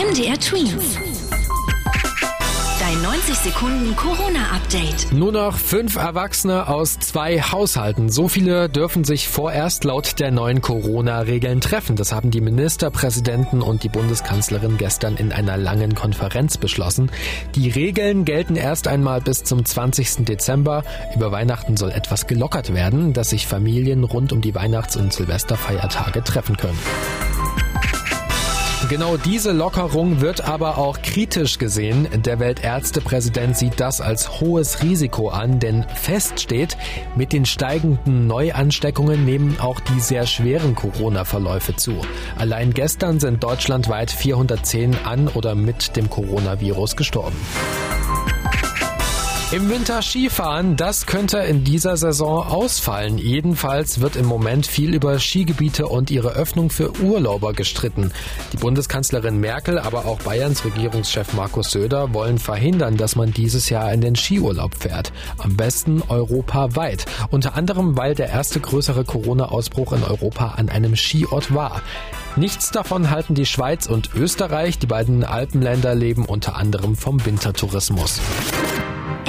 MDR Twins. Dein 90 Sekunden Corona-Update. Nur noch fünf Erwachsene aus zwei Haushalten. So viele dürfen sich vorerst laut der neuen Corona-Regeln treffen. Das haben die Ministerpräsidenten und die Bundeskanzlerin gestern in einer langen Konferenz beschlossen. Die Regeln gelten erst einmal bis zum 20. Dezember. Über Weihnachten soll etwas gelockert werden, dass sich Familien rund um die Weihnachts- und Silvesterfeiertage treffen können. Genau diese Lockerung wird aber auch kritisch gesehen. Der Weltärztepräsident sieht das als hohes Risiko an, denn fest steht, mit den steigenden Neuansteckungen nehmen auch die sehr schweren Corona-Verläufe zu. Allein gestern sind deutschlandweit 410 an oder mit dem Coronavirus gestorben. Im Winter Skifahren, das könnte in dieser Saison ausfallen. Jedenfalls wird im Moment viel über Skigebiete und ihre Öffnung für Urlauber gestritten. Die Bundeskanzlerin Merkel, aber auch Bayerns Regierungschef Markus Söder wollen verhindern, dass man dieses Jahr in den Skiurlaub fährt. Am besten europaweit. Unter anderem, weil der erste größere Corona-Ausbruch in Europa an einem Skiort war. Nichts davon halten die Schweiz und Österreich. Die beiden Alpenländer leben unter anderem vom Wintertourismus.